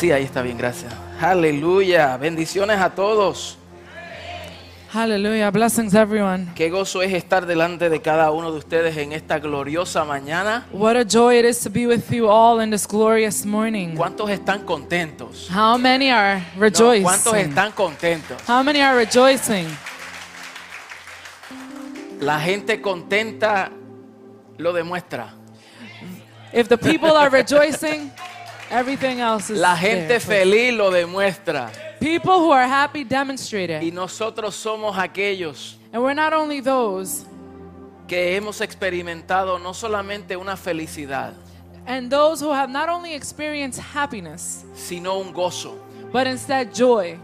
Sí, ahí está bien, gracias. Aleluya. Bendiciones a todos. Hallelujah. Blessings, everyone. Qué gozo es estar delante de cada uno de ustedes en esta gloriosa mañana. What a joy it is to be with you all in this glorious morning. ¿Cuántos están contentos? How many are No, rejoicing? ¿Cuántos están contentos? How many are rejoicing? La gente contenta lo demuestra. If the people are rejoicing, everything else is La gente there. feliz lo demuestra. People who are happy demonstrate Y it. nosotros somos aquellos And we're not only those, que hemos experimentado no solamente una felicidad, and those who have not only experienced happiness, sino un gozo. but instead joy.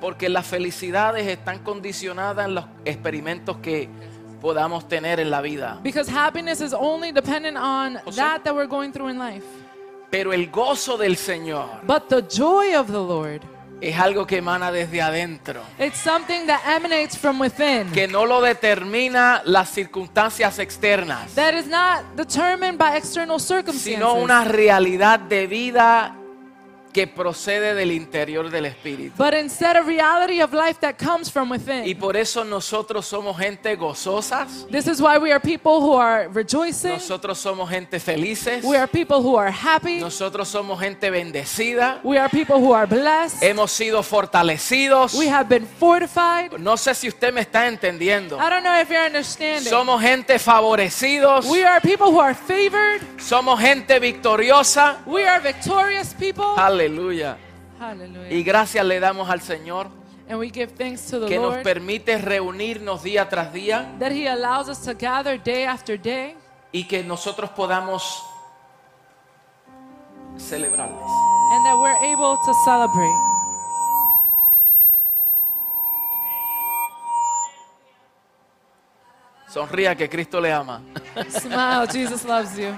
Porque las felicidades están condicionadas en los experimentos que podamos tener en la vida. Because happiness is only dependent on José? that that we're going through in life. Pero el gozo del Señor But the joy of the Lord, es algo que emana desde adentro. it's something that emanates from within. Que no lo determina las circunstancias externas, That is not determined by external circumstances. sino una realidad de vida que procede del interior del Espíritu. but instead a reality of life that comes from Y within. por eso nosotros somos gente gozosas, This is why we are people who are rejoicing. nosotros somos gente felices, We are people who are happy. nosotros somos gente bendecida, We are people who are blessed. hemos sido fortalecidos. We have been fortified. No sé si usted me está entendiendo. I don't know if you're understanding. Somos gente favorecidos, We are people who are favored. Somos gente victoriosa. We are victorious people. Aleluya. Hallelujah. Y gracias le damos al Señor And we give thanks to the que nos Lord permite reunirnos día tras día that He allows us to gather day after day y que nosotros podamos celebrarles. and that we're able to celebrate. Sonría que Cristo le ama. Smile, Jesus loves you.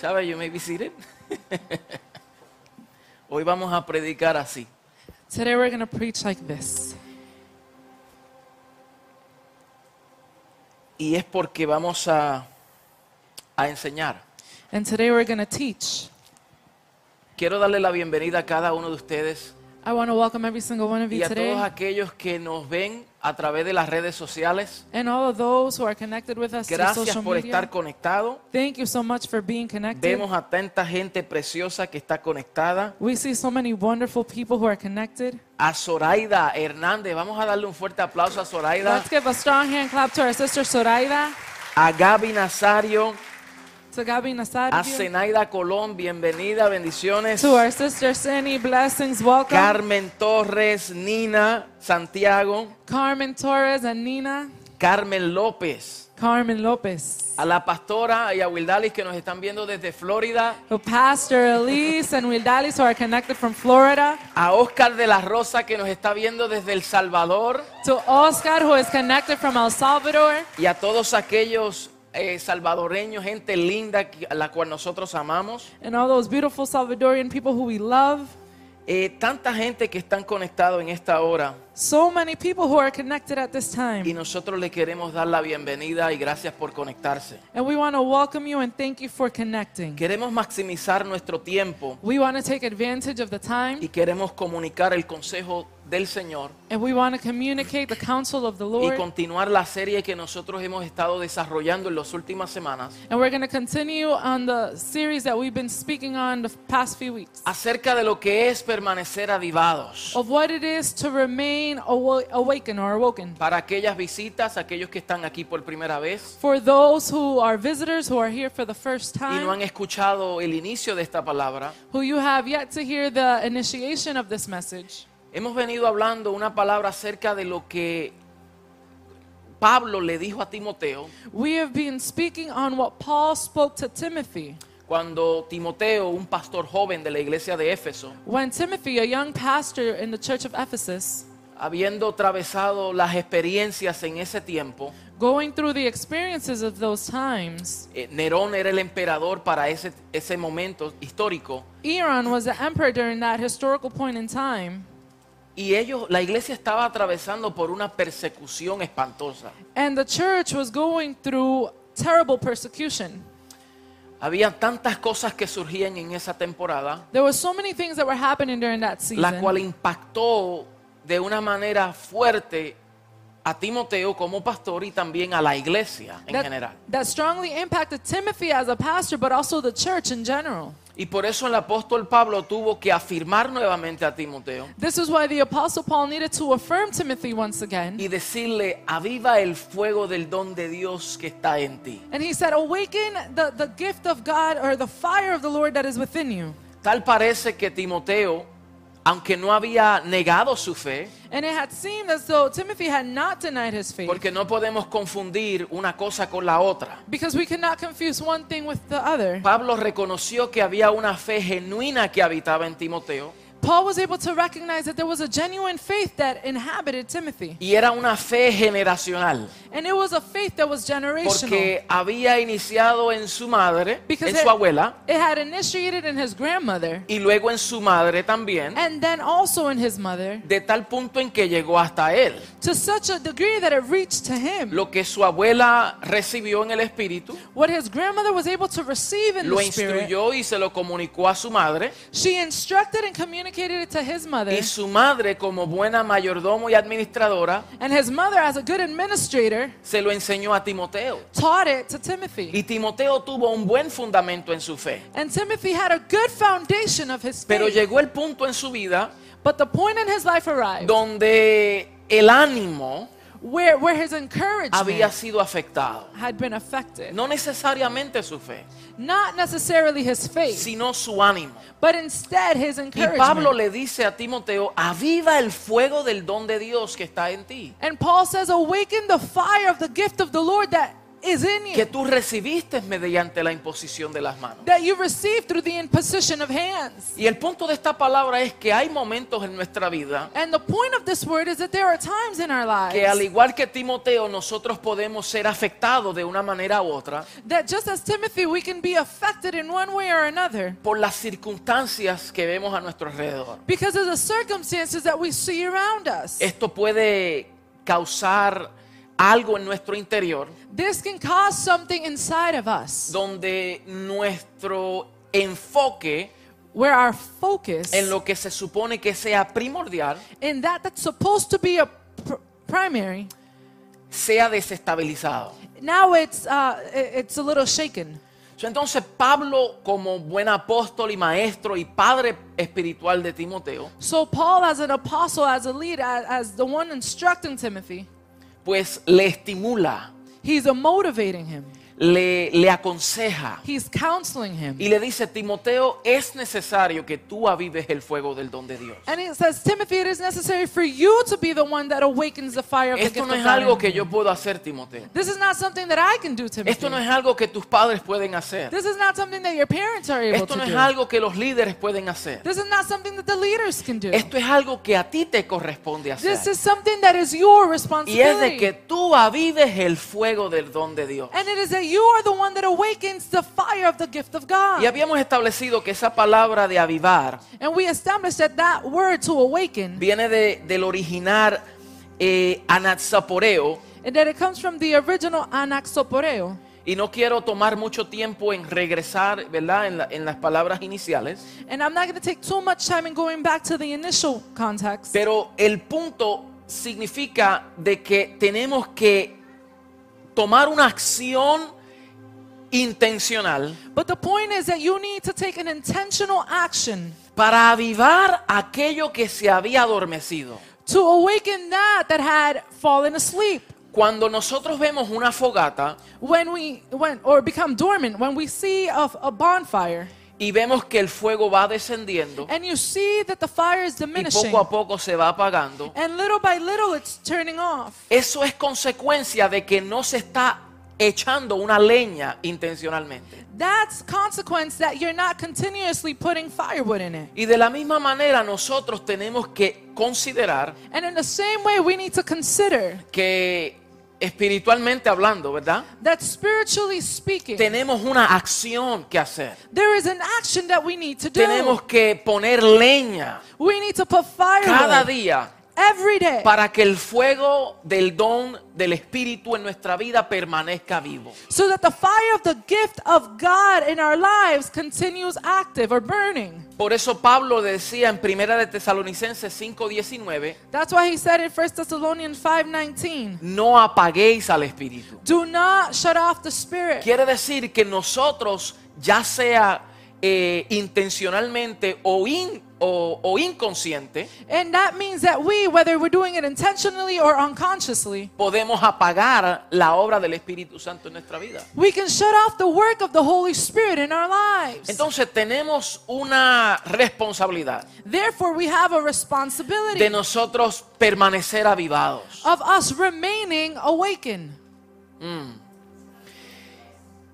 ¿Sabe? You may be seated. Hoy vamos a predicar así. Today we're going to preach like this. Y es porque vamos a, a enseñar. And today we're going to teach. Quiero darle la bienvenida a cada uno de ustedes I want to welcome every single one of y you a today todos aquellos que nos ven a través de las redes sociales. and all of those who are connected with us through Gracias social por media. estar conectado. Thank you so much for being connected. Vemos a tanta gente preciosa que está conectada. We see so many wonderful people who are connected. A Zoraida Hernández, vamos a darle un fuerte aplauso a Zoraida. Let's give a strong hand clap to our sister Soraida, A Gaby Nazario, to Gabi a Zenaida Colón, bienvenida, bendiciones. to our sister Sini, blessings, welcome. Carmen Torres, Nina Santiago, Carmen Torres and Nina, Carmen López, Carmen Lopez, a la pastora y a Wildalis que nos están viendo desde Florida, to Pastor Elise and Wildalis who are connected from Florida, a Oscar de la Rosa que nos está viendo desde El Salvador. To Oscar who is connected from El Salvador, y a todos aquellos eh, salvadoreños, gente linda que- a la cual nosotros amamos. and all those beautiful Salvadorian people who we love. Eh, tanta gente que están conectados en esta hora So many people who are connected at this y time. nosotros le queremos dar la bienvenida y gracias por conectarse. And we want to welcome you and thank you for connecting. Queremos maximizar nuestro tiempo We want to take advantage of the time y queremos comunicar el consejo del Señor and we want to communicate the counsel of the y Lord. continuar la serie que nosotros hemos estado desarrollando en las últimas semanas And we're going to continue on the series that we've been speaking on the past few weeks acerca de lo que es permanecer avivados. of what it is to remain awa- awakened or awoken. Para aquellas visitas, aquellos que están aquí por primera vez For those who are visitors who are here for the first y no han time, escuchado el inicio de esta palabra, who you have yet to hear the initiation of this message, hemos venido hablando una palabra acerca de lo que Pablo le dijo a Timoteo. We have been speaking on what Paul spoke to Timothy. cuando Timoteo, un pastor joven de la iglesia de Éfeso, When Timothy, a young pastor in the church of Ephesus, habiendo atravesado las experiencias en ese tiempo, going through the experiences of those times, eh, Nerón era el emperador para ese, ese momento histórico. Eron was the emperor during that historical point in time, y ellos, la iglesia estaba atravesando por una persecución espantosa. and the church was going through terrible persecution. Había tantas cosas que surgían en esa temporada, There were so many things that were happening during that la season cual impactó de una manera fuerte a Timoteo como pastor y también a la iglesia en that, general. that strongly impacted Timothy as a pastor, but also the church in general. Y por eso el apóstol Pablo tuvo que afirmar nuevamente a Timoteo This is why the Apostle Paul needed to affirm Timothy once again. y decirle, aviva el fuego del don de Dios que está en ti. And he said, Awaken the, the gift of God or the fire of the Lord that is within you. Tal parece que Timoteo, aunque no había negado su fe, And it had seemed as though Timothy had not denied his faith. porque no podemos confundir una cosa con la otra. Because we cannot confuse one thing with the other. Pablo reconoció que había una fe genuina que habitaba en Timoteo Paul was able to recognize that there was a genuine faith that inhabited Timothy. y era una fe generacional, And it was a faith that was generational. porque había iniciado en su madre, Because en it, su abuela, it had initiated in his grandmother y luego en su madre también, and then also in his mother de tal punto en que llegó hasta él. to such a degree that it reached to him. Lo que su abuela recibió en el espíritu, What his grandmother was able to receive in lo the spirit, instruyó y se lo comunicó a su madre, she instructed and communicated it to his mother. y su madre como buena mayordomo y administradora, And his mother, as a good administrator, se lo enseñó a Timoteo. taught it to Timothy. Y Timoteo tuvo un buen fundamento en su fe. And Timothy had a good foundation of his Pero faith. llegó el punto en su vida But the point in his life arrived donde el ánimo where, where his había encouragement sido afectado. had been affected. No necesariamente su fe, Not necessarily his faith, sino su ánimo. but instead his Y Pablo encouragement. le dice a Timoteo, aviva el fuego del don de Dios que está en ti, And Paul says, Awaken the fire of the gift of the Lord that is in que you, tú recibiste mediante la imposición de las manos. that you received through the imposition of hands. Y el punto de esta palabra es que hay momentos en nuestra vida And the point of this word is that there are times in our que al lives igual que Timoteo nosotros podemos ser afectados de una manera u otra that just as Timothy, we can be affected in one way or another por las circunstancias que vemos a nuestro alrededor. because of the circumstances that we see around us. Esto puede causar algo en nuestro interior This can cause something inside of us donde nuestro enfoque where our focus en lo que se supone que sea primordial in that that's supposed to be a pr- primary, sea desestabilizado. now it's uh, it's a little shaken. So, Entonces Pablo como buen apóstol y maestro y padre espiritual de Timoteo, So Paul, as an apostle, as a leader, as, as the one instructing Timothy, pues le estimula, motivating him. Le, le aconseja He's counseling him. y le dice, Timoteo, es necesario que tú avives el fuego del don de Dios. And he says, Timothy, it is necessary for you to be the one that awakens the fire of the Esto gift no of es God algo in que you. yo puedo hacer, Timoteo. This is not something that I can do, Timothy. Esto no es algo que tus padres pueden hacer. This is not something that your parents are able Esto to no es do. algo que los líderes pueden hacer. This is not something that the leaders can do. Esto es algo que a ti te corresponde This hacer. is something that is your Y es de responsibility. que tú avives el fuego del don de Dios. And it is that you are the one that awakens the fire of the gift of God. Y habíamos establecido que esa palabra de avivar And we established that that word to awaken, viene de- del original eh, anaxaporeo. and that it comes from the original anaxoporeo. Y no quiero tomar mucho tiempo en regresar, ¿verdad? En, la- en las palabras iniciales. And I'm not going to take too much time in going back to the initial context. Pero el punto significa de que tenemos que tomar una acción intencional But the point is that you need to take an intentional action para avivar aquello que se había adormecido. to awaken that that had fallen asleep. Cuando nosotros vemos una fogata When we when or become dormant, when we see a, a bonfire y vemos que el fuego va descendiendo and you see that the fire is y diminishing poco a poco se va apagando, and little by little it's turning off. eso es consecuencia de que no se está echando una leña intencionalmente. That's consequence that you're not continuously putting firewood in it. Y de la misma manera nosotros tenemos que considerar And in the same way, we need to consider que espiritualmente hablando, ¿verdad? that spiritually speaking, Tenemos una acción que hacer. there is an action that we need to do. Tenemos que poner leña We need to put cada firewood día every day para que el fuego del don del Espíritu en nuestra vida permanezca vivo. so that the fire of the gift of God in our lives continues active or burning. Por eso Pablo decía en Primera de Tesalonicenses 5:19, That's why he said in 1 Thessalonians 5:19, no apaguéis al Espíritu. "Do not shut off the spirit." Quiere decir que nosotros, ya sea eh, intencionalmente o, in- o- o inconsciente, And that means that we, whether we're doing it intentionally or unconsciously, podemos apagar la obra del Espíritu Santo en nuestra vida. we can shut off the work of the Holy Spirit in our lives. Entonces tenemos una responsabilidad Therefore, we have a responsibility de nosotros permanecer avivados. of us remaining awakened.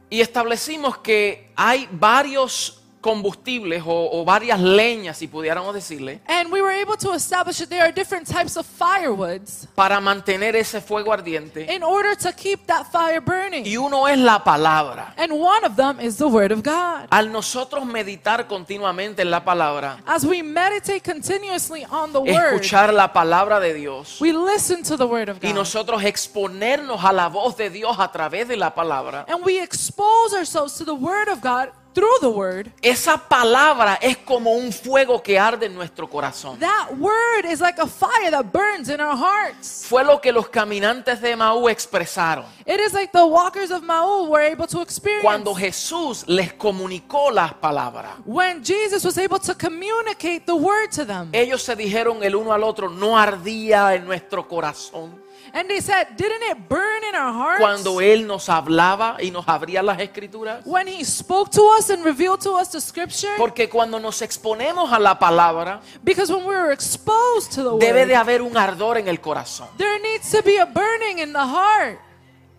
Y establecimos que hay varios combustibles o, o varias leñas, si pudiéramos decirle, And we were able to establish that there are different types of firewoods para mantener ese fuego ardiente. in order to keep that fire burning. Y uno es la palabra. And one of them is the Word of God. Al nosotros meditar continuamente en la palabra, As we meditate continuously on the Word, escuchar la palabra de Dios we listen to the Word of y God. nosotros exponernos a la voz de Dios a través de la palabra, And we expose ourselves to the Word of God through the Word. esa palabra es como un fuego que arde en nuestro corazón. That Word is like a fire that burns in our hearts. Fue lo que los caminantes de Maú expresaron. It is like the walkers of Maul were able to experience. Cuando Jesús les comunicó las palabras, when Jesus was able to communicate the Word to them. ellos se dijeron el uno al otro, no ardía en nuestro corazón. And they said, Didn't it burn in our hearts? Cuando Él nos hablaba y nos abría las escrituras. when He spoke to us and revealed to us the Scripture? Porque cuando nos exponemos a la palabra, because when we were exposed to the debe Word, de haber un ardor en el corazón. there needs to be a burning in the heart.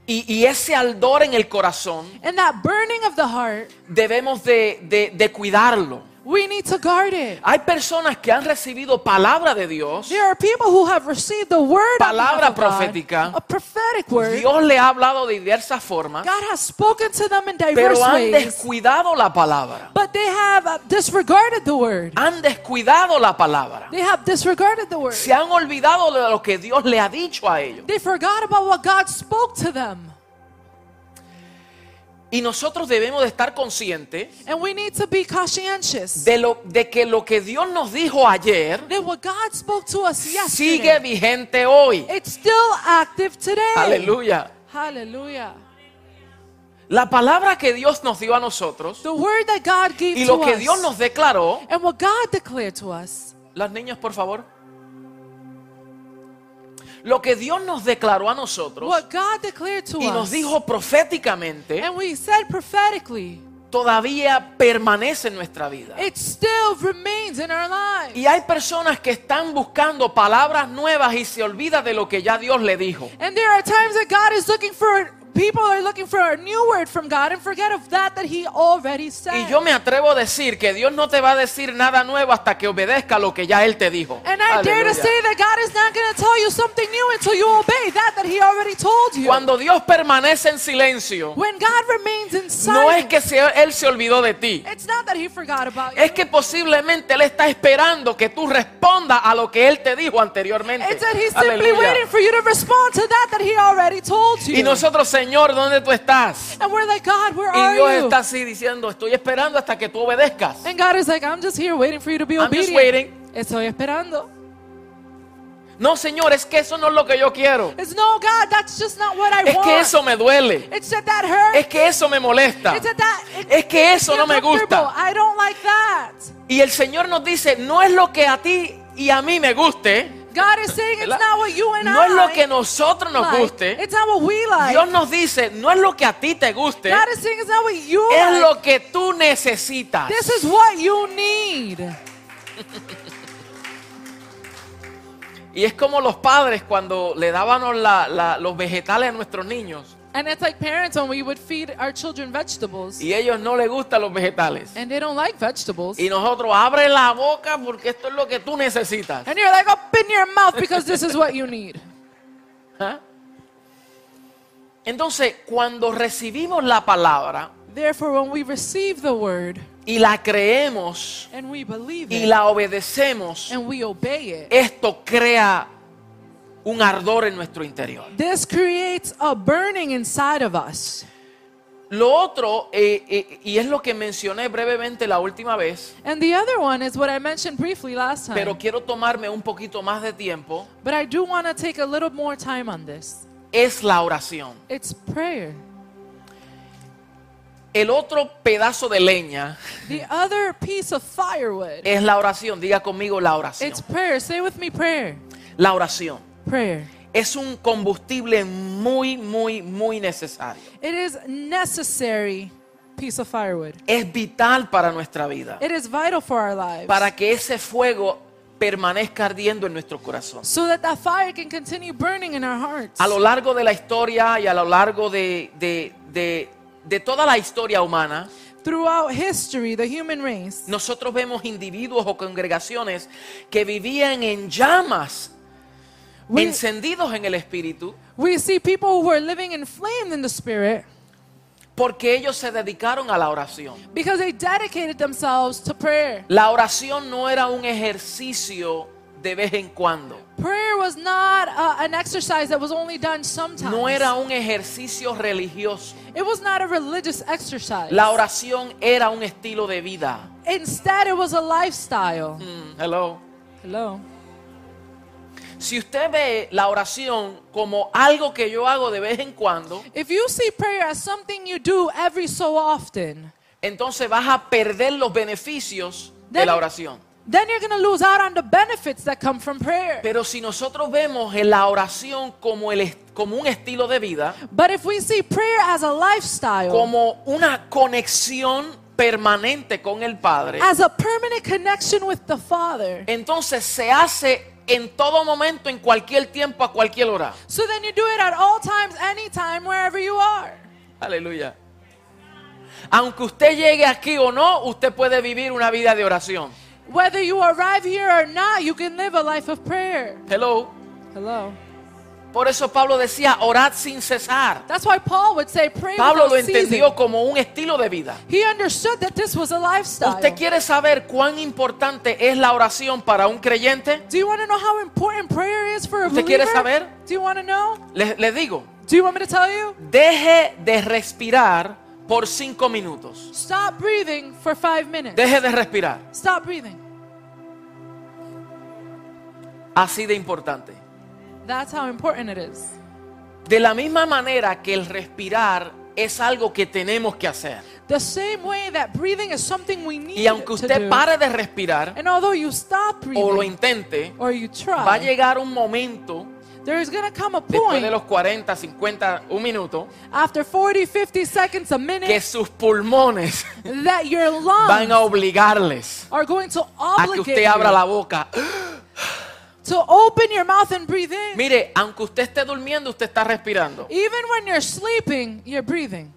Y, y ese ardor en el corazón And that burning of the heart, debemos de, de- de cuidarlo. We need to guard it. Hay personas que han recibido palabra de Dios. There are people who have received the word Palabra of God, profética. a prophetic word. Dios le ha hablado de diversas formas, God has spoken to them in diverse pero han ways, descuidado la palabra. but they have uh, disregarded the word. Han descuidado la palabra. They have disregarded the word. Se han olvidado de lo que Dios le ha dicho a ellos. They forgot about what God spoke to them. Y nosotros debemos de estar conscientes And we need to be conscientious de, lo, de que lo que Dios nos dijo ayer that what God spoke to us sigue vigente hoy. it's still active today. Aleluya. Hallelujah. La palabra que Dios nos dio a nosotros The word that God gave y to lo que us Dios nos declaró. and what God declared to us. Las niñas, por favor. Lo que Dios nos declaró a nosotros What God declared to y nos us. dijo proféticamente And we said prophetically, todavía permanece en nuestra vida. it still remains in our lives. Y hay personas que están buscando palabras nuevas y se olvida de lo que ya Dios le dijo. And there are times that God is looking for people are looking for a new word from God and forget of that that He already said. Y yo me atrevo a decir que Dios no te va a decir nada nuevo hasta que obedezca lo que ya Él te dijo. and I dare to Aleluya. say that God is not going to tell you something new until you obey that that He already told you. Cuando Dios permanece en silencio, when God remains in no es silence, que se- Él se olvidó de ti. it's not that He forgot about you. Es que posiblemente Él está esperando que tú respondas a lo que Él te dijo anteriormente. it's that He's simply Aleluya. waiting for you to respond to that that He already told you. Y nosotros, Señor, ¿dónde tú estás? and we're like, God, where Y are Dios you? está así diciendo, estoy esperando hasta que tú obedezcas. And God is like, I'm just here waiting for you to be I'm just obedient. waiting. Estoy esperando. No, Señor, es que eso no es lo que yo quiero. It's no, God, that's just not what I Es want. que eso me duele. It's that that hurts. Es que eso me molesta. It's that that. it- Es que eso no me gusta. I don't like that. Y el Señor nos dice, no es lo que a ti y a mí me guste. God is saying it's ¿verdad? not what you and No es lo que nosotros nos like. guste. It's not what we like. Dios nos dice, no es lo que a ti te guste. God is saying it's not what you Es like. lo que tú necesitas. This is what you need. Y es como los padres cuando le dábamos la- la- los vegetales a nuestros niños. And it's like parents when we would feed our children vegetables. Y ellos no les gustan los vegetales. And they don't like vegetables. Y nosotros, abre la boca porque esto es lo que tú necesitas. And you're like, open your mouth because this is what you need. ¿Ah? Entonces, cuando recibimos la palabra, Therefore, when we receive the word y la creemos and we believe y it la obedecemos, and we obey it, esto crea un ardor en nuestro interior. this creates a burning inside of us. Lo otro, eh, eh, y es lo que mencioné brevemente la última vez, And the other one is what I mentioned briefly last time. pero quiero tomarme un poquito más de tiempo, but I do want to take a little more time on this. es la oración. It's prayer. El otro pedazo de leña The other piece of firewood. es la oración. Diga conmigo la oración. It's prayer. Say with me prayer. La oración Prayer. es un combustible muy, muy, muy necesario. It is necessary piece of firewood. Es vital para nuestra vida, It is vital for our lives. para que ese fuego permanezca ardiendo en nuestro corazón. so that that fire can continue burning in our hearts. A lo largo de la historia y a lo largo de, de- de- de toda la historia humana, Throughout history, the human race, nosotros vemos individuos o congregaciones que vivían en llamas, we, encendidos en el espíritu, we see people who were living inflamed in the spirit porque ellos se dedicaron a la oración. because they dedicated themselves to prayer. La oración no era un ejercicio de vez en cuando. Prayer was not uh, an exercise that was only done sometimes. No era un ejercicio religioso. It was not a religious exercise. La oración era un estilo de vida. Instead, it was a lifestyle. Mm, hello. Hello. Si usted ve la oración como algo que yo hago de vez en cuando, If you see prayer as something you do every so often, entonces vas a perder los beneficios de Then- la oración. then you're going to lose out on the benefits that come from prayer. Pero si nosotros vemos en la oración como, el, como un estilo de vida, But if we see prayer as a lifestyle, como una conexión permanente con el Padre, as a permanent connection with the Father, entonces se hace en todo momento, en cualquier tiempo, a cualquier hora. so then you do it at all times, anytime, wherever you are. Aleluya. Aunque usted llegue aquí o no, usted puede vivir una vida de oración. Whether you arrive here or not, you can live a life of prayer. Hello. Hello. Por eso Pablo decía, orad sin cesar. That's why Paul would say, pray Pablo lo entendió como un estilo de vida. He understood that this was a lifestyle. ¿Usted quiere saber cuán importante es la oración para un creyente? Do you want to know how important prayer is for a ¿Usted believer? quiere saber? Do you want to know? Les, les digo, Do you want me to tell you? deje de respirar por cinco minutos. Stop breathing for five minutes. Deje de respirar. Stop breathing. Así de importante. That's how important it is. De la misma manera que el respirar es algo que tenemos que hacer. The same way that breathing is something we need Y aunque to usted do. pare de respirar and although you stop breathing o lo intente, or you try, va a llegar un momento, there is to come a después point de los 40, 50, un minuto, after 40, 50 seconds, a que minute, sus pulmones that your lungs van a obligarles are going to a que usted abra la boca. To open your mouth and breathe in. Mire, aunque usted esté durmiendo, usted está respirando. Even when you're sleeping, you're breathing.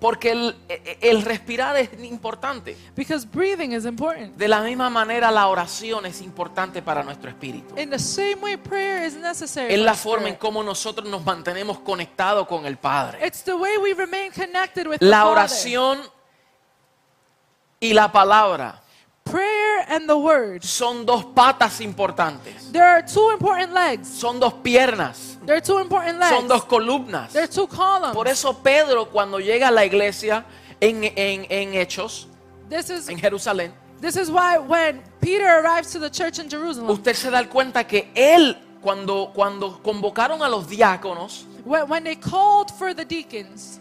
Porque el, el respirar es importante. Because breathing is important. De la misma manera, la oración es importante para nuestro espíritu. In the same way, prayer is necessary. Es la forma en cómo nosotros nos mantenemos conectados con el Padre. It's the way we remain connected with the La Father. oración y la palabra Prayer and the word. son dos patas importantes. There are two important legs. Son dos piernas. There are two important legs. Son dos columnas. There are two columns. Por eso Pedro cuando llega a la iglesia en, en- en Hechos, This is en Jerusalén, this is why when Peter arrives to the church in Jerusalem, usted se da cuenta que él, cuando, cuando convocaron a los diáconos, when, when they called for the deacons,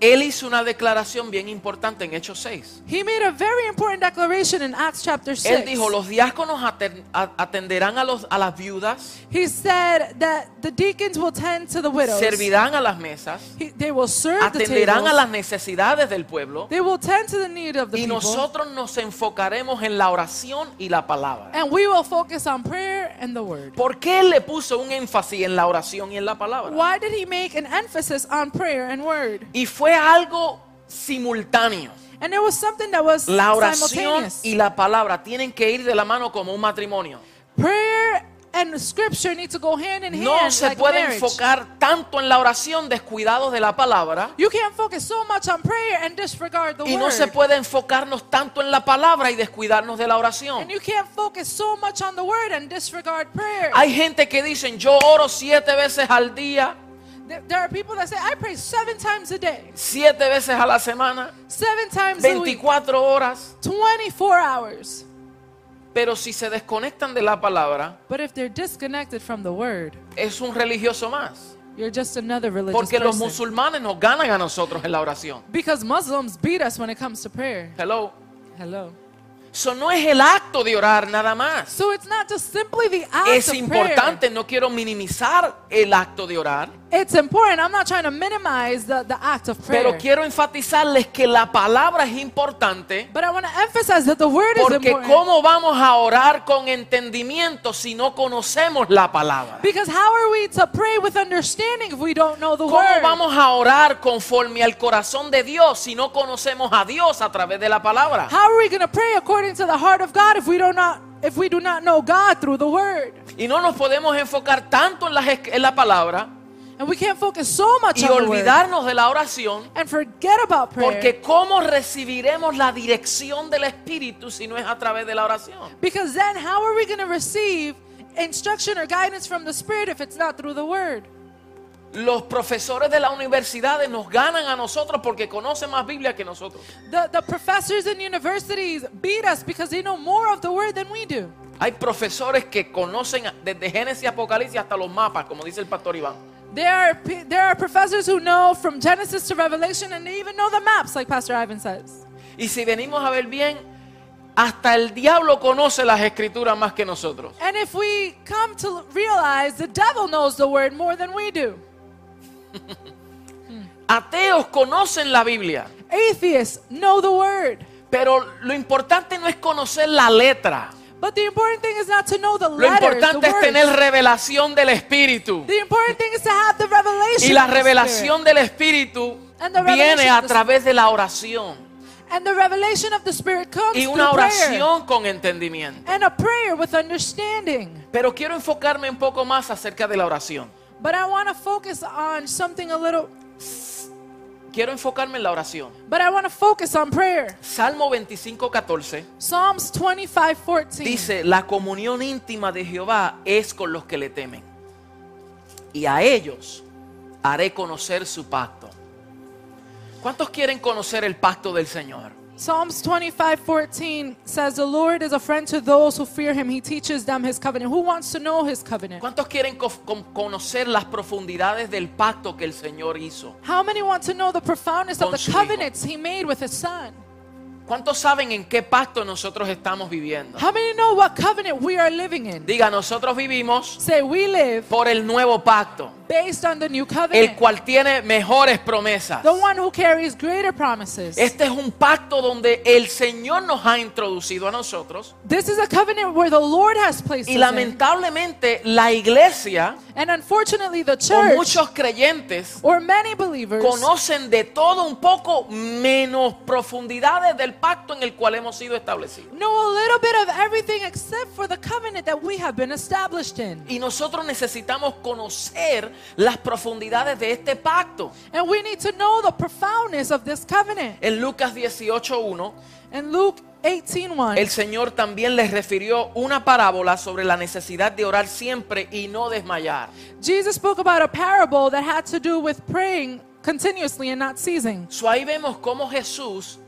él hizo una declaración bien importante en Hechos 6. he made a very important declaration in Acts chapter 6. Él dijo, los diáconos aten- a- atenderán a, los, a las viudas, He said that the deacons will tend to the widows. servirán a las mesas, He- they will serve the atenderán a tables. las necesidades del pueblo They will tend to the need of the y people. nosotros nos enfocaremos en la oración y la palabra. And we will focus on prayer and the word. ¿Por qué él le puso un énfasis en la oración y en la palabra? Why did he make an emphasis on prayer and word? Y fue algo simultáneo. And was something that was La oración y la palabra tienen que ir de la mano como un matrimonio. Prayer and scripture need to go hand in No hand se like puede marriage. enfocar tanto en la oración descuidados de la palabra You can't focus so much on prayer and disregard the y word. no se puede enfocarnos tanto en la palabra y descuidarnos de la oración. and you can't focus so much on the word and disregard prayer. Hay gente que dicen, yo oro siete veces al día, there, are people that say, I pray seven times a day, siete veces a la semana, seven times a week, 24 horas. 24 hours. Pero si se desconectan de la palabra, But if they're disconnected from the word, es un religioso más. you're just another religious Porque los person. musulmanes nos ganan a nosotros en la oración. Because Muslims beat us when it comes to prayer. Hello. Hello. Eso no es el acto de orar nada más. So it's not just simply the act Es of importante, no quiero minimizar el acto de orar. It's important. I'm not trying to minimize the, the act of prayer. pero quiero enfatizarles que la palabra es importante but I want to emphasize that the word is porque important. ¿cómo vamos a orar con entendimiento si no conocemos la palabra? Because how are we to pray with understanding if we don't know the ¿Cómo word? vamos a orar conforme al corazón de Dios si no conocemos a Dios a través de la palabra? How are we going to pray according to the heart of God if we do not if we do not know God through the word? Y no nos podemos enfocar tanto en la, en la palabra And we can't focus so much y on the word olvidarnos de la oración and forget about prayer. porque ¿cómo recibiremos la dirección del Espíritu si no es a través de la oración? because then how are we going to receive instruction or guidance from the Spirit if it's not through the word? Los profesores de las universidades nos ganan a nosotros porque conocen más Biblia que nosotros. The, the professors in universities beat us because they know more of the word than we do. Hay profesores que conocen desde Génesis Apocalipsis hasta los mapas, como dice el pastor Iván. There are, there are professors who know from Genesis to Revelation and they even know the maps, like Pastor Ivan says. Y si venimos a ver bien, hasta el diablo conoce las escrituras más que nosotros. And if we come to realize the devil knows the word more than we do, Ateos conocen la Biblia, atheists know the word. pero lo importante no es conocer la letra. But the important thing is not to know the Lo letters, importante the es words. tener revelación del Espíritu. The important thing is to have the revelation. Y la revelación del Espíritu viene a través de la oración. And the revelation of the Spirit comes Y una prayer. oración con entendimiento. And a prayer with understanding. Pero quiero enfocarme un poco más acerca de la oración. But I want to focus on something a little, Quiero enfocarme en la oración. but I want to focus on prayer. Salmo 25, 14 Psalms 25, 14. dice, la comunión íntima de Jehová es con los que le temen. Y a ellos haré conocer su pacto. ¿Cuántos quieren conocer el pacto del Señor? Psalms 25, 14 says, The Lord is a friend to those who fear him. He teaches them his covenant. Who wants to know his covenant? ¿Cuántos quieren co- con- conocer las profundidades del pacto que el Señor hizo? How many want to know the profoundness of the covenants he made with his son? ¿Cuántos saben en qué pacto nosotros estamos viviendo? How many know what covenant we are living in? Diga, nosotros vivimos Say, we live por el nuevo pacto, based on the new el covenant, cual tiene mejores promesas. the one who carries greater promises. Este es un pacto donde el Señor nos ha introducido a nosotros This is a covenant where the Lord has placed y us in. lamentablemente la iglesia And unfortunately, the o church muchos creyentes or many believers conocen de todo un poco menos profundidades del pacto en el cual hemos sido establecidos. know a little bit of everything except for the covenant that we have been established in. Y nosotros necesitamos conocer las profundidades de este pacto. And we need to know the profoundness of this covenant. En Lucas 18.1 In Luke 18:1, El Señor también les refirió una parábola sobre la necesidad de orar siempre y no desmayar. Jesus spoke about a parable that had to do with praying continuously and not ceasing. So ahí vemos cómo Jesús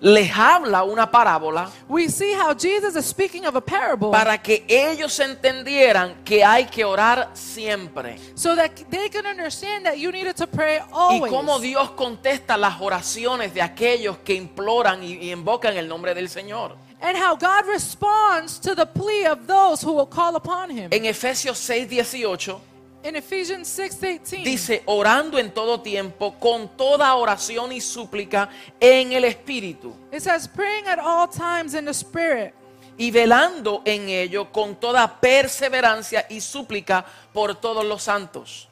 les habla una parábola We see how Jesus is speaking of a parable para que ellos entendieran que hay que orar siempre. so that they can understand that you needed to pray Y always. cómo Dios contesta las oraciones de aquellos que imploran y, y invocan el nombre del Señor. and how God responds to the plea of those who will call upon him. En Efesios 6:18 In Ephesians 6:18, dice, orando en todo tiempo, con toda oración y súplica en el Espíritu. it says praying at all times in the spirit y velando en ello con toda perseverancia y súplica por todos los santos.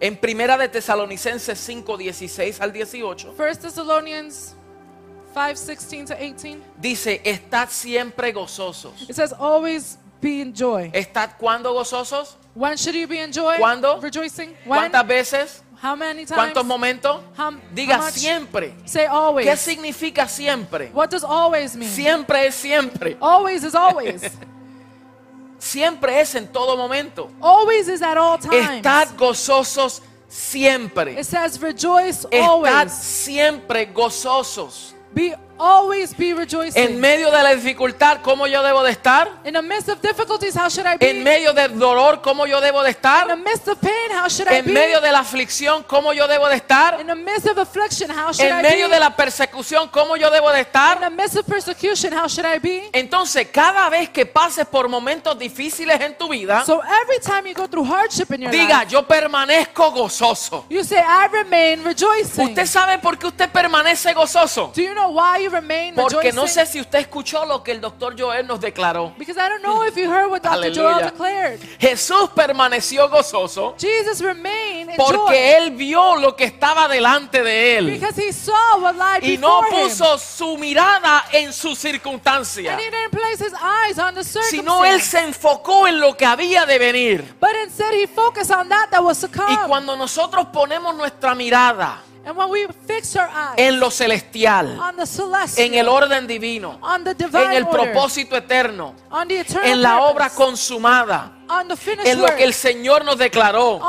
En primera de Tesalonicenses 5, 16 al 18, 1 Thessalonians 5 16 to 18. dice, estad siempre gozosos. It says, always be in joy. ¿Estad cuándo gozosos? When should you be in joy? ¿Cuándo? Rejoicing? When? ¿Cuántas veces? How many times? ¿Cuántos momentos? How, Diga how siempre. Say always. ¿Qué significa siempre? What does always mean? Siempre es siempre. Always is always. Siempre es en todo momento. always is at all times. Estad gozosos siempre. It says rejoice Estad always. siempre gozosos. Be always be rejoicing. En medio de la dificultad, ¿cómo yo debo de estar? in the midst of difficulties, how should I be? En medio del dolor, ¿cómo yo debo de in the estar? midst of pain, how should I En be? medio de la aflicción, ¿cómo yo debo de estar? in the midst of affliction, how should En I medio be? de la persecución, ¿cómo yo debo de in the estar? midst of persecution, how should I be? Entonces, cada vez que pases por momentos difíciles en tu vida, So every time you go through hardship in your diga, life, yo permanezco gozoso. you say, I remain rejoicing. ¿Usted sabe por qué usted permanece gozoso? Do you know why you remain Porque no sé si usted escuchó lo que el doctor Joel nos declaró. Because I don't know if you heard what Dr. Joel declared. Jesús permaneció gozoso Jesus remained in porque joy él vio lo que estaba delante de él because he saw what lied y no him. puso su mirada en su circunstancia, And he didn't place his eyes on the sino él se enfocó en lo que había de venir. But instead he focused on that that was to Y come. cuando nosotros ponemos nuestra mirada And when we fix our eyes en lo celestial, on the celestial, en el orden divino, on the divine en el order, propósito eterno, on the eternal en la obra consumada, en lo que el Señor nos declaró,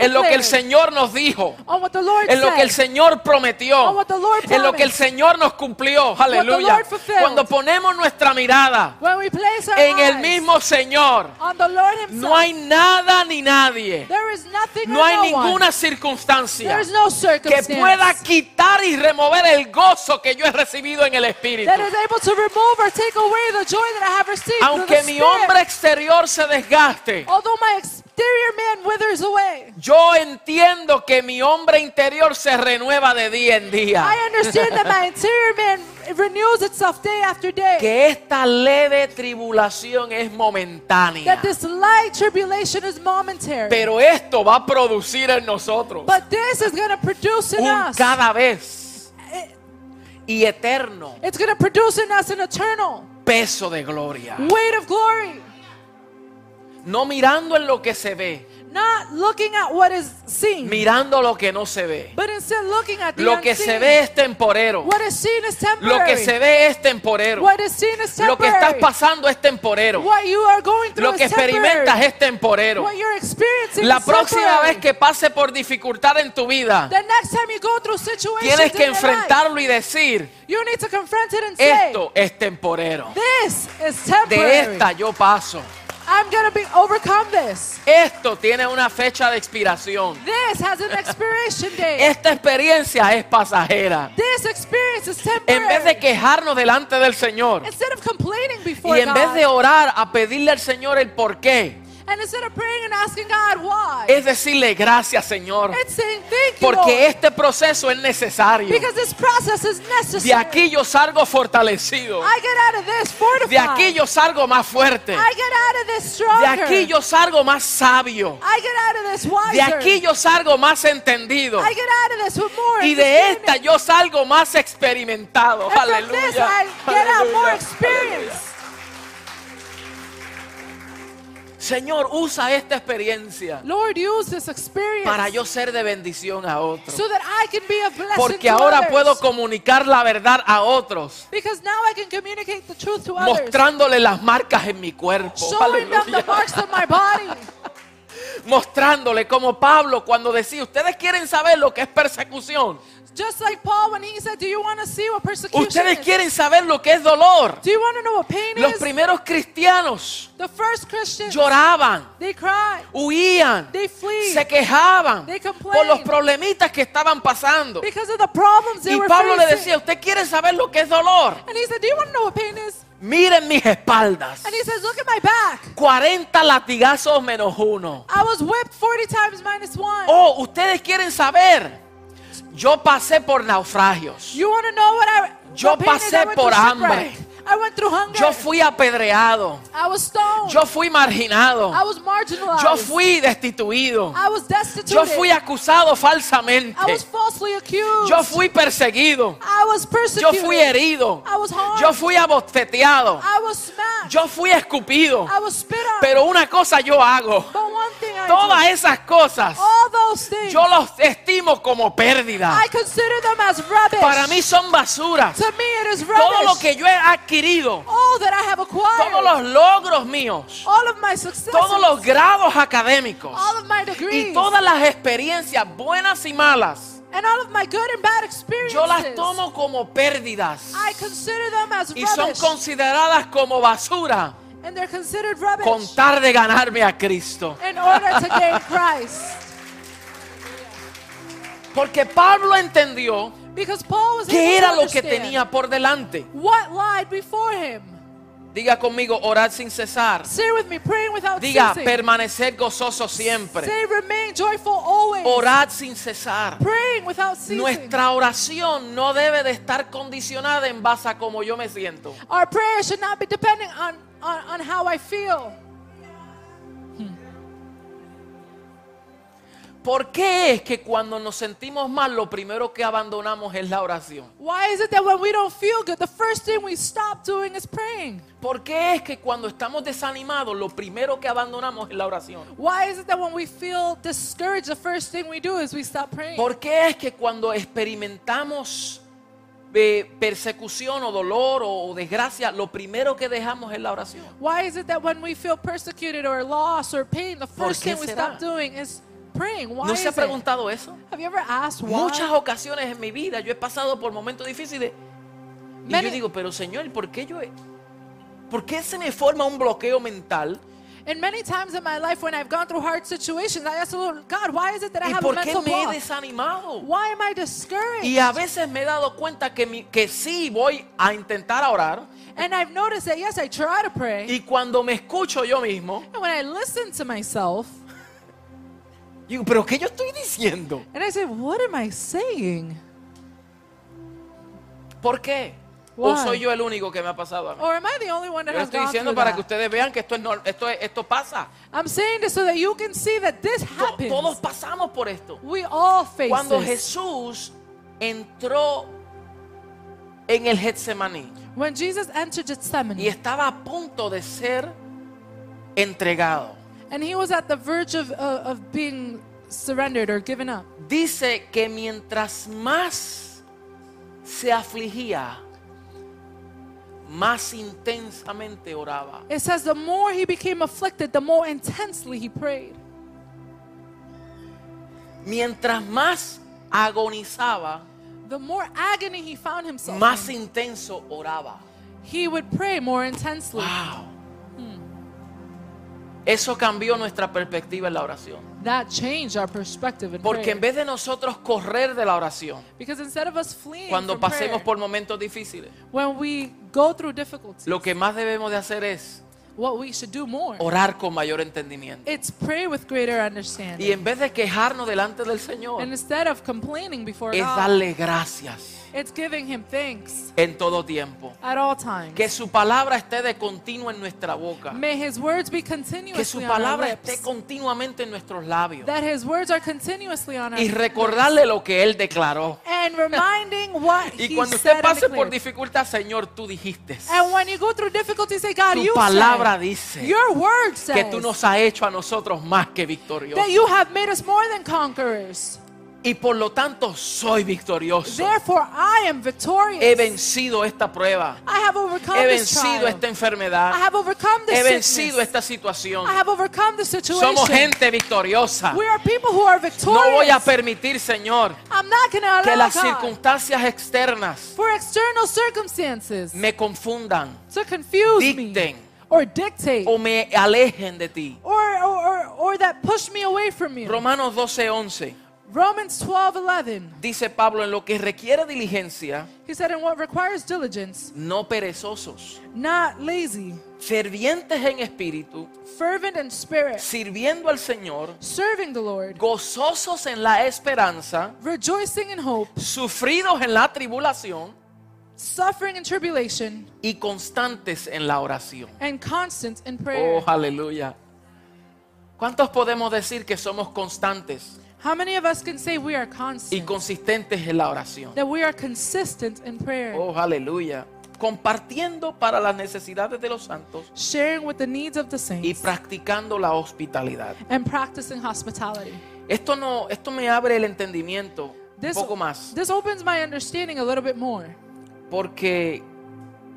en lo que el Señor nos dijo, on what the Lord en lo que el Señor prometió, en lo que el. Señor nos cumplió. Aleluya. Cuando ponemos nuestra mirada when we place our en el mismo Señor, on the Lord himself, no hay nada ni nadie, there is nothing no hay no ninguna circunstancia there is no que pueda quitar y remover el gozo que yo he recibido en el Espíritu. that is able to remove or take away the joy that I have received through Aunque mi hombre exterior se Although my exterior man withers away, yo entiendo que mi hombre interior se renueva de día en día. I understand that my interior man renews itself day after day. que esta leve tribulación es momentánea. That this light tribulation is momentary. Pero esto va a producir en nosotros but this is going to produce in un us. cada vez it- y eterno It's going to produce in us an eternal peso de gloria. weight of glory. No mirando en lo que se ve, Not looking at what is seen, mirando lo que no se ve. but instead looking at the Lo que unseen. se ve es temporero. What is seen is temporary. Lo que se ve es temporero. What is seen is Lo que temporary. estás pasando es temporero. What you are going through Lo que is temporary. experimentas es temporero. What you're experiencing La próxima temporary. vez que pase por dificultad en tu vida, The next time you go through tienes que enfrentarlo y decir, you need to confront it and say, esto es temporero. this is De temporary. esta yo paso. I'm to be overcome this. Esto tiene una fecha de expiración. This has an expiration date. Esta experiencia es pasajera. This experience is temporary. En vez de quejarnos delante del Señor instead of complaining before y en vez de orar a pedirle al Señor el por qué, and instead of praying and asking God why, es decirle gracias Señor, it's saying thank you, porque Lord, este proceso es necesario. because this process is necessary. De aquí yo salgo fortalecido. I get out of this fortified. De aquí yo salgo más fuerte. I get out of this De stronger. aquí yo salgo más sabio. I get out of this wiser. De aquí yo salgo más entendido. I get out of this with more Y de esta yo salgo más experimentado. And from this Aleluya. I get out more Aleluya. Señor, usa esta experiencia Lord, use this experience para yo ser de bendición a otros. so that I can be a blessing Porque to ahora others. puedo comunicar la verdad a otros, Because now I can communicate the truth to others. mostrándole las marcas en mi cuerpo. Showing them the marks of my body. Mostrándole como Pablo cuando decía, ustedes quieren saber lo que es persecución. Just like Paul when he said, Do you want to see what persecution Ustedes is? quieren saber lo que es dolor. Do you want to know what pain Los is? primeros cristianos The first Christians, lloraban, they cried, huían, they flee se quejaban They complained. por los problemitas que estaban pasando. because of the problems they Y were Pablo le facing. decía, ¿usted quiere saber lo que es dolor? And he said, Do you want to know what pain is? Miren mis espaldas. And he says, Look at my back. 40 latigazos menos uno. I was whipped 40 times minus one. Oh, ustedes quieren saber. Yo pasé por naufragios. You want to know what I Yo pasé por hambre. I went through hunger. Yo fui apedreado. I was stoned. Yo fui marginado. I was marginalized. Yo fui destituido. I was destituted. Yo fui acusado falsamente. I was falsely accused. Yo fui perseguido. I was Yo persecuted. fui herido. I was harmed. Yo fui abofeteado. I was smacked. Yo fui escupido. I was spit on. Pero una cosa yo hago. but one thing I Todas do, esas cosas all those things, yo los estimo como pérdida. I consider them as rubbish. Para mí son basuras. to me it is rubbish. Todo lo que yo he adquirido, all that I have acquired, todos los logros míos, all of my successes, todos los grados académicos. All of my degrees, y todas las experiencias buenas y malas, and all of my good and bad experiences, yo las tomo como pérdidas. I consider them as y son consideradas como basura. And they're considered rubbish. Con tal de ganarme a Cristo. in order to gain Christ. Porque Pablo entendió Because Paul was qué era lo que tenía por delante. what lied before him. Diga conmigo, orar sin cesar. Say with me, praying without Diga, ceasing. permanecer gozoso siempre. Say, remain joyful always. Orad sin cesar. Praying without ceasing. Nuestra oración no debe de estar condicionada en base a cómo yo me siento. Our prayer should not be depending on, on, on how I feel. ¿Por qué es que cuando nos sentimos mal lo primero que abandonamos es la oración? Why is it that when we don't feel good, the first thing we stop doing is praying? ¿Por qué es que cuando estamos desanimados lo primero que abandonamos es la oración? Why is it that when we feel discouraged, the first thing we do is we stop praying? ¿Por qué es que cuando experimentamos eh, persecución o dolor o, desgracia lo primero que dejamos es la oración? Why is it that when we feel persecuted or loss or pain, the ¿Por first thing we stop doing is praying? Why ¿No se ha it? preguntado eso? Have you ever asked why? Muchas ocasiones en mi vida yo he pasado por momentos difíciles y Many- yo digo, pero Señor, ¿por qué yo he- ¿Por qué se me forma un bloqueo mental? And many times in my life when I've gone through hard situations, I ask the Lord, God, why is it that I ¿Y have a por qué mental me he desanimado? Why am I discouraged? Y a veces me he dado cuenta que, mi- que sí voy a intentar orar And I've noticed that yes, I try to pray. y cuando me escucho yo mismo, And when I listen to myself, digo, pero ¿qué yo estoy diciendo? and I say, what am I saying? ¿Por qué? ¿O Why? soy yo el único que me ha pasado a mí? Or am I the only one that Yo has estoy gone diciendo para that? que ustedes vean que esto, es, esto, es- esto pasa. I'm saying this so that you can see that this To- happens. todos pasamos por esto. we all face Cuando this. Jesús entró en el Getsemaní When Jesus entered Gethsemane y estaba a punto de ser entregado, and he was at the verge of, uh, of being surrendered or given up, dice que mientras más se afligía, más intensamente oraba. it says the more he became afflicted, the more intensely he prayed. Mientras más agonizaba, The more agony he found himself más in, intenso oraba. he would pray more intensely. Wow. Eso cambió nuestra perspectiva en la oración. That changed our perspective in Porque en vez de nosotros correr de la oración, Because instead of us fleeing cuando from pasemos prayer, por momentos difíciles, when we go through difficulties, lo que más debemos de hacer es what we should do more, orar con mayor entendimiento. it's pray with greater understanding. Y en vez de quejarnos delante del Señor, and instead of complaining before es God, darle gracias it's giving him thanks en todo tiempo. at all times. Que su palabra esté de continuo en nuestra boca. May his words be Que su continuously on our palabra esté lips. continuamente en nuestros labios. That his words are continuously on our Y lips. recordarle lo que Él declaró. And reminding what Y he cuando usted pase por dificultad, Señor, tú dijiste. And when you go through difficulty, say, God, Tu you palabra dice your word says que tú nos has hecho a nosotros más que victoriosos. that you have made us more than conquerors. Y por lo tanto soy victorioso. Therefore, I am victorious. He vencido esta prueba. I have overcome He this vencido esta I enfermedad. have overcome this He vencido esta situación. I have overcome the situation. Somos gente victoriosa. We are people who are victorious. No voy a permitir, Señor, I'm not to que allow las circunstancias externas for external circumstances me confundan to confuse dicten me or dictate o me alejen de ti. or, or, or, that push me away from you. Romanos 12:11 Romans 12, 11. dice Pablo, en lo que requiere diligencia, He said, in what requires diligence, no perezosos, not lazy, fervientes en espíritu, fervent in spirit, sirviendo al Señor, serving the Lord, gozosos en la esperanza, rejoicing in hope, sufridos en la tribulación, suffering and tribulation, y constantes en la oración. and constant in prayer. Oh, aleluya. ¿Cuántos podemos decir que somos constantes How many of us can say we are y constant? consistentes en la oración? That we are consistent in prayer, Oh, aleluya. Compartiendo para las necesidades de los santos sharing with the needs of the y saints, practicando la hospitalidad. and practicing hospitality. Esto no, esto me abre el entendimiento un This, poco más, this opens my understanding a little bit more. Porque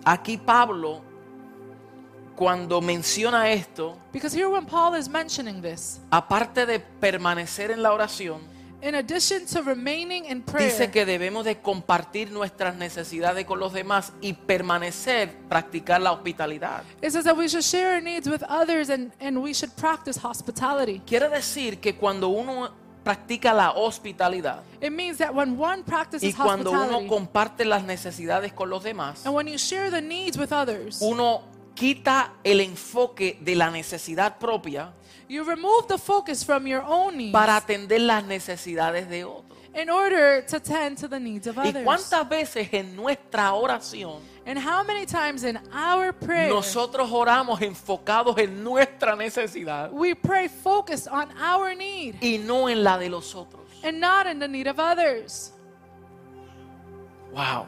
aquí Pablo, cuando menciona esto, Because here, when Paul is mentioning this, aparte de permanecer en la oración, in addition to remaining in prayer, dice que debemos de compartir nuestras necesidades con los demás y permanecer, practicar la hospitalidad. it says that we should share our needs with others and, and we should practice hospitality. Quiere decir que cuando uno practica la hospitalidad It means that when one y practices cuando uno hospitality, comparte las necesidades con los demás, and when you share the needs with others, uno quita el enfoque de la necesidad propia you remove the focus from your own needs para atender las necesidades de otros. In order to tend to the needs of ¿Y others. cuántas veces en nuestra oración And how many times in our prayer nosotros oramos enfocados en nuestra necesidad we pray focused on our need y no en la de los otros? and not in the need of others? Wow.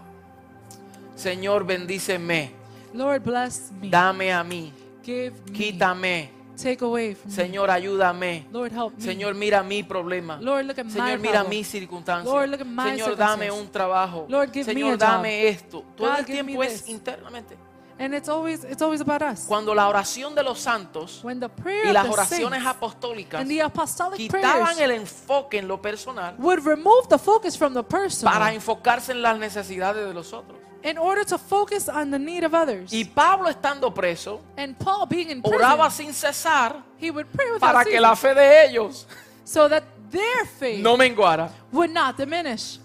Señor, bendíceme, Lord, bless me. dame a mí, Give me. quítame. Take away from me. Señor, ayúdame. Lord, help me. Señor, mira mi problema. Lord, look at my Señor, mira problem. mis circunstancias. Lord, look at my Señor, dame un trabajo. Lord, give me Señor, a job. dame esto. Todo God, el me tiempo es this. internamente. And it's always it's always about us. Cuando la oración de los santos When the prayer y las oraciones apostólicas and the apostolic quitaban el enfoque en lo personal would remove the focus from the person para enfocarse en las necesidades de los otros. In order to focus on the need of others. Y Pablo estando preso, and Paul being in oraba prison, sin cesar he would pray without para que la fe de ellos so that their faith no menguara. would not diminish.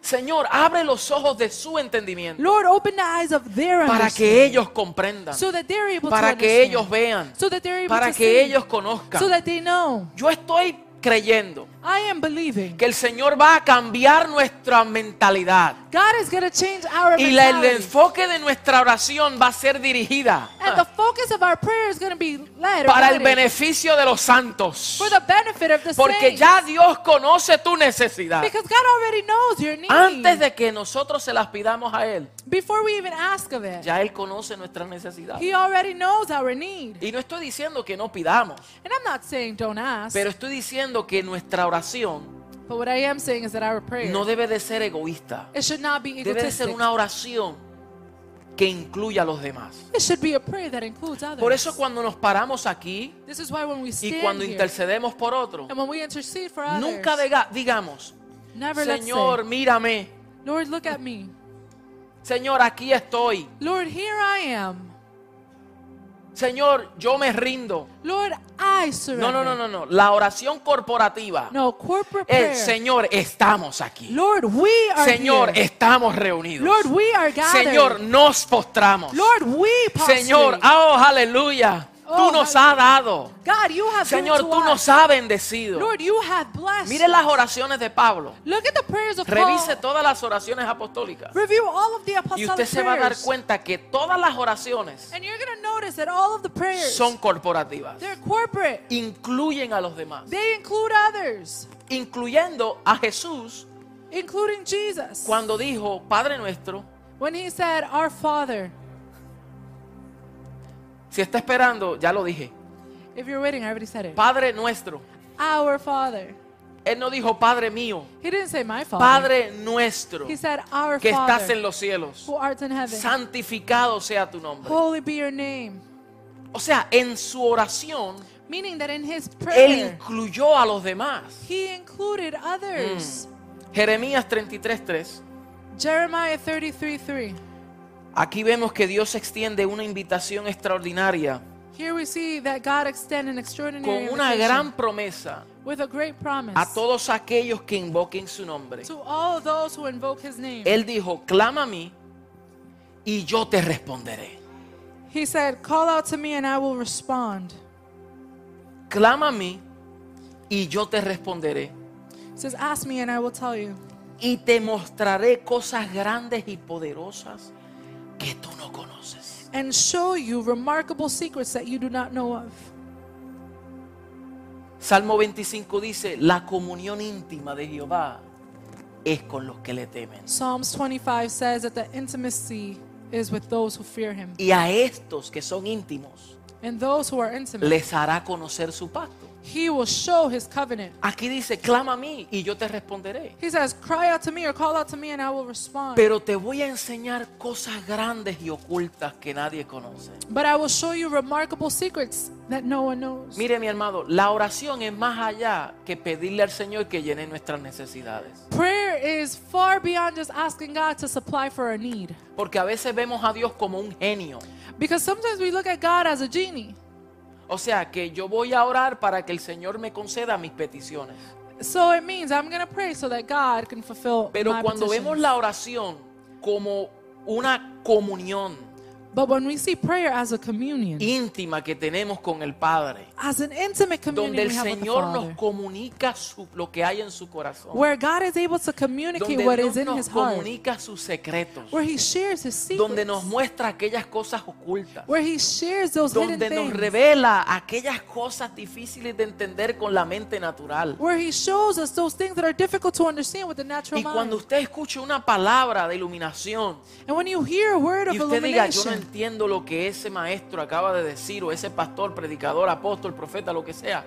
Señor, abre los ojos de su entendimiento Lord, open the eyes of their para que ellos comprendan, so that they're able para to que ellos vean, so that they're able para to que see, ellos conozcan. so that they know. Yo estoy creyendo I am believing que el Señor va a cambiar nuestra mentalidad God is going to change our y la- el enfoque de nuestra oración va a ser dirigida And the focus of our prayer is going to be led para el beneficio de los santos. for the benefit of the Porque saints. ya Dios conoce tu necesidad Because God already knows your need. antes de que nosotros se las pidamos a Él. Before we even ask of it, Ya Él conoce nuestra necesidad. He already knows our need. Y no estoy diciendo que no pidamos, And I'm not saying don't ask, pero estoy diciendo que nuestra oración but what I am saying is that our prayer, no debe de ser egoísta. it should not be Debe de ser una oración que incluya a los demás. It should be a prayer that includes others. Por eso cuando nos paramos aquí this is why when we y stand cuando here intercedemos por otro, and when we intercede for others, nunca diga- digamos, never Señor, say, mírame. Lord, look at me. Señor, aquí estoy. Lord, here I am. Señor, yo me rindo. Lord, I surrender. No, no, no, no, no. La oración corporativa No, corporate prayer. es, Señor, estamos aquí. Lord, we are Señor, here. estamos reunidos. Lord, we are gathered. Señor, nos postramos. Lord, we prostrate. Señor, oh, aleluya. Oh, Tú nos has dado. God, you have Señor, tú nos has bendecido. Lord, you have blessed. Mire las oraciones de Pablo. Look at the prayers of Revise todas las oraciones apostólicas. Review all of the Y usted se va a dar cuenta que todas las oraciones And you're going to notice that all of the prayers, son corporativas. they're corporate. Incluyen a los demás. They include others, Incluyendo a Jesús including Jesus. cuando dijo, Padre nuestro, When he said, Our Father, si está esperando, ya lo dije. if you're waiting, I already said it. Padre nuestro. Our Father. Él no dijo Padre mío. He didn't say my Father. Padre nuestro He said, Our que estás Father en los cielos. who art in heaven. Santificado sea tu nombre. Holy be your name. O sea, en su oración, Meaning that in his Él incluyó a los demás. he included others. Jeremías 33:3. Jeremiah 33 3. Aquí vemos que Dios extiende una invitación extraordinaria Here we see that God extended an extraordinary con una gran promesa with a great promise a todos aquellos que invoquen su nombre. to all those who invoke his name. Él dijo, clama a mí y yo te responderé. He said, Call out to me and I will respond. Clama a mí y yo te responderé. He says, Ask me and I will tell you. y te mostraré cosas grandes y poderosas que tú no conoces. and show you remarkable secrets that you do not know of. Salmo 25 dice, la comunión íntima de Jehová es con los que le temen. Psalms 25 says that the intimacy is with those who fear him. Y a estos que son íntimos And those who are intimate, les hará conocer su pacto. He will show his covenant. Aquí dice, clama a mí y yo te responderé. He says, Cry out to me or call out to me, and I will respond. Pero te voy a enseñar cosas grandes y ocultas que nadie conoce. But I will show you remarkable secrets that no one knows. Mire mi hermano, la oración es más allá que pedirle al Señor que llene nuestras necesidades. Prayer is far beyond just asking God to supply for a need. Porque a veces vemos a Dios como un genio. Because sometimes we look at God as a genie. O sea, que yo voy a orar para que el Señor me conceda mis peticiones. So it means I'm going to pray so that God can fulfill Pero my cuando vemos petitions. la oración como una comunión But when we see prayer as a communion, íntima que tenemos con el Padre, as an intimate communion donde el we have with the Señor nos comunica su- lo que hay en su corazón, where God is able to communicate donde what Dios is in nos His heart, comunica sus secretos, where He shares His donde secrets, nos muestra aquellas cosas ocultas, where He shares those hidden donde nos things, revela aquellas cosas difíciles de entender con la mente natural. where He shows us those things that are difficult to understand with the natural Y cuando mind. usted escuche una palabra de iluminación And when you hear a word of y usted diga, yo no illumination, entiendo lo que ese maestro acaba de decir, o ese pastor, predicador, apóstol, profeta, lo que sea,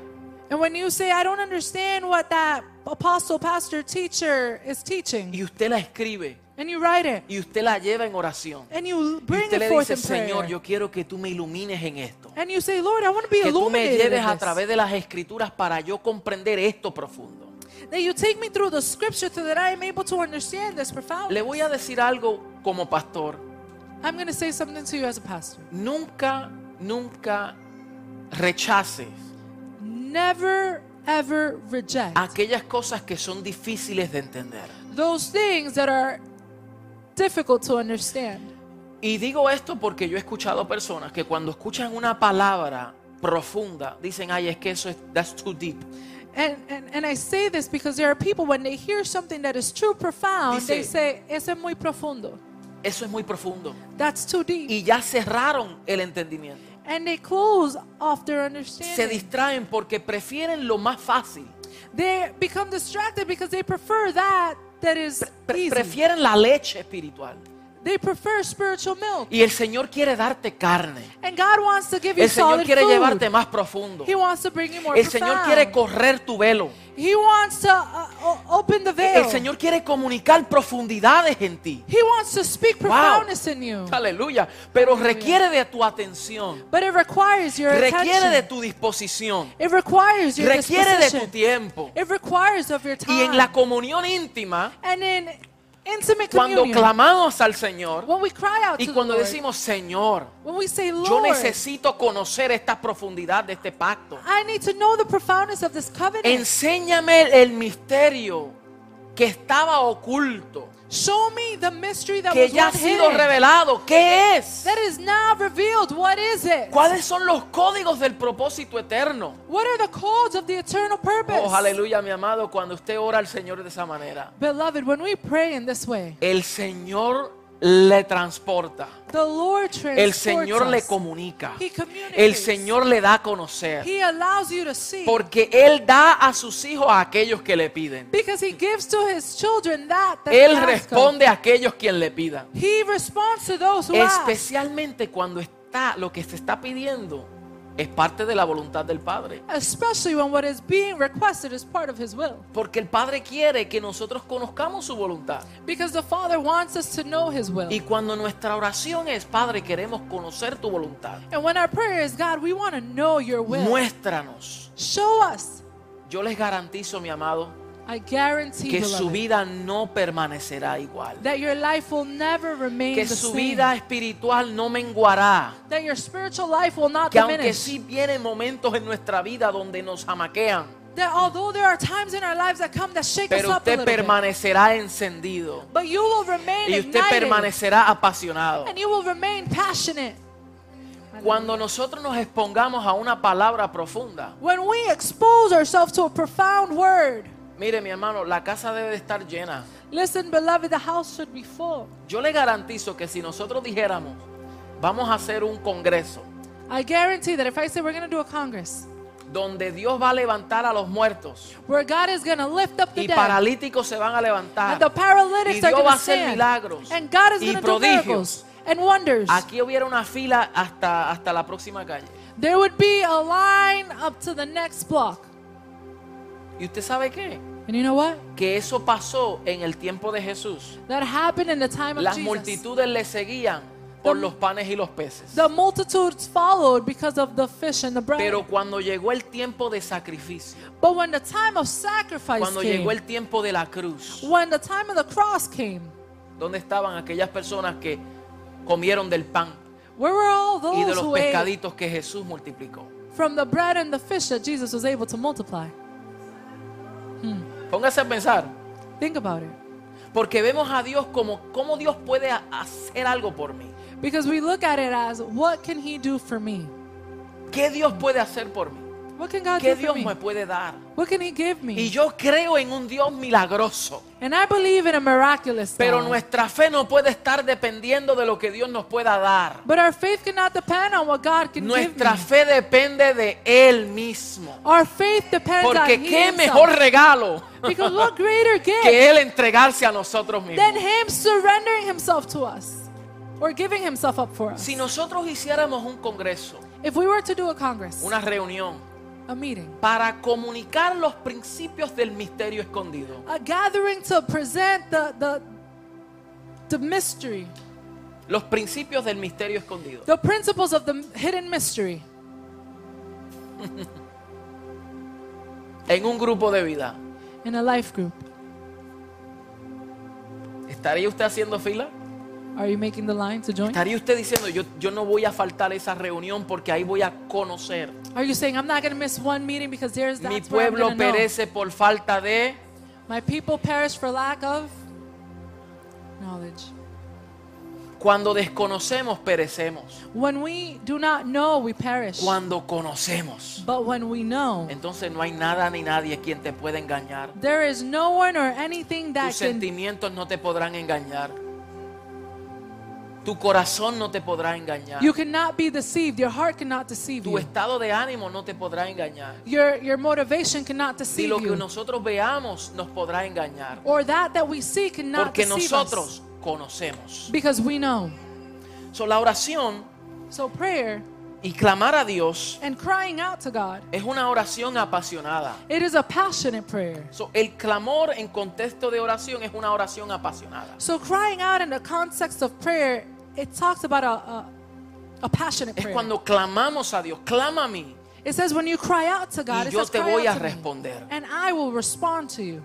and when you say, I don't understand what that apostle, pastor, teacher is teaching, y usted la escribe, and you write it, y usted la lleva en oración, and you y bring usted it le dice, Señor, yo quiero que tú me ilumines en esto, and you say, Lord, I want to be que tú me lleves a través de las escrituras para yo comprender esto profundo. that you take me through the scripture so that I am able to understand this profoundly. Le voy a decir algo como pastor, I'm going to say something to you as a pastor. nunca, nunca rechaces Never, ever reject aquellas cosas que son difíciles de entender. those things that are difficult to understand. Y digo esto porque yo he escuchado personas que cuando escuchan una palabra profunda dicen, ay, es que eso es, that's too deep. And, and, and I say this because there are people, when they hear something that is too profound, Dice- they say, Eso es muy profundo. Eso es muy profundo. That's too deep. Y ya cerraron el entendimiento. And they close off their Se understanding. distraen porque prefieren lo más fácil. They become distracted because they prefer that that is Pre- easy. prefieren la leche espiritual. They prefer spiritual milk. Y el Señor quiere darte carne. And God wants to give you El Señor solid quiere food. llevarte más profundo. He wants to bring you more El Señor quiere correr tu velo. He wants to uh, open the veil. El Señor quiere comunicar profundidades en ti. He wants to speak Wow. profoundness in you. Aleluya. Pero requiere de tu atención. But it requires your Requiere de attention. tu disposición. It requires your Requiere de tu tiempo. It requires of your time. Y en la comunión íntima, and in intimate cuando communion, clamamos al Señor when we cry out y to cuando the Lord, decimos, Señor, when we say, yo necesito conocer esta profundidad de este pacto. I need to know the profoundness of this covenant. Enséñame el misterio que estaba oculto, Show me the mystery that que was ya ha sido hidden. revelado. ¿Qué es? That is now revealed. What is it? ¿Cuáles son los códigos del propósito eterno? What are the codes of the eternal purpose? Oh, aleluya, mi amado, cuando usted ora al Señor de esa manera, Beloved, when we pray in this way, el Señor le transporta. the Lord El Señor le comunica. El Señor le da a conocer. Porque Él da a sus hijos a aquellos que le piden. because he gives to his children that, that Él responde a aquellos quien le pidan. Especialmente cuando está lo que se está pidiendo es parte de la voluntad del Padre. Especially when what is being requested is part of his will. Porque el Padre quiere que nosotros conozcamos su voluntad. Because the Father wants us to know his will. Y cuando nuestra oración es, Padre, queremos conocer tu voluntad. and when our prayer is, God, we want to know your will. Muéstranos. Show us. Yo les garantizo, mi amado, I guarantee, que su vida no permanecerá igual. that your life will never remain Que the su same. vida espiritual no menguará. that your spiritual life will not Que aunque sí vienen momentos en nuestra vida donde nos jamaquean, that although there are times in our lives that come that shake us pero a usted bit, permanecerá encendido but you will remain y usted ignited permanecerá apasionado. and you will remain passionate. Cuando nosotros nos expongamos a una palabra profunda, When we expose ourselves to a profound word, mire mi hermano, la casa debe de estar llena. Listen, beloved, the house should be full. Yo le garantizo que si nosotros dijéramos, vamos a hacer un congreso I guarantee that if I say we're going to do a congress donde Dios va a levantar a los muertos where God is going to lift up the y paralíticos se van a levantar and the paralytics y Dios va a hacer milagros and God is y going to do prodigios. and wonders. Aquí hubiera una fila hasta, hasta la próxima calle. There would be a line up to the next block. ¿Y usted sabe qué? And you know what? Que eso pasó en el tiempo de Jesús. That happened in the time of Las Jesus. multitudes le seguían por The- los panes y los peces. The multitudes followed because of the fish and the bread. Pero cuando llegó el tiempo de sacrificio, but when the time of sacrifice cuando came, llegó el tiempo de la cruz, when the time of the cross came, ¿dónde estaban aquellas personas que comieron del pan where were all y de those los pescaditos que Jesús multiplicó? from the bread and the fish that Jesus was able to multiply? Póngase a pensar, Think about it. porque vemos a Dios como cómo Dios puede ha- hacer algo por mí. Because we look at it as, what can he do for me? ¿Qué Dios puede hacer por mí? What can God ¿Qué do for Dios me? me puede dar? What can he give me? Y yo creo en un Dios milagroso. and I believe in a miraculous Pero God. nuestra fe no puede estar dependiendo de lo que Dios nos pueda dar. But our faith cannot depend on what God can Nuestra give me. fe depende de Él mismo. Our faith depends on Porque Him qué himself. mejor regalo Because what greater gift que Él entregarse a nosotros than mismos. Him surrendering Himself to us or giving Himself up for us? Si nosotros hiciéramos un congreso, If we were to do a congress, una reunión, a meeting, para comunicar los principios del misterio escondido, a gathering to present the, the, the mystery, los principios del misterio escondido, the principles of the hidden mystery. En un grupo de vida, in a life group, ¿estaría usted haciendo fila? are you making the line to join? ¿Estaría usted diciendo, yo, yo no voy a faltar a esa reunión porque ahí voy a conocer? Are you saying, I'm not going to miss one meeting because there's Mi that's where I'm pueblo gonna know. perece por falta de... My people perish for lack of knowledge. Cuando desconocemos, perecemos. When we do not know, we perish. Cuando conocemos, But when we know, entonces no hay nada ni nadie quien te pueda engañar. there is no one or anything that Tus can sentimientos no te podrán engañar. Tu corazón no te podrá engañar. You cannot be deceived. Your heart cannot deceive Tu you. estado de ánimo no te podrá engañar. Your, your motivation cannot deceive lo que you. nosotros veamos nos podrá engañar. Or that that we see cannot Porque deceive us. nosotros conocemos. Because we know. So, la oración So prayer y clamar a Dios and crying out to God, es una oración apasionada. it is a passionate prayer. So, el clamor en contexto de oración es una oración apasionada. So crying out in the context of prayer, it talks about a, a, a passionate Es prayer. cuando clamamos a Dios, clama a mí It says when you cry out to God, y it yo says te cry voy a out to me, responder. and I will respond to you.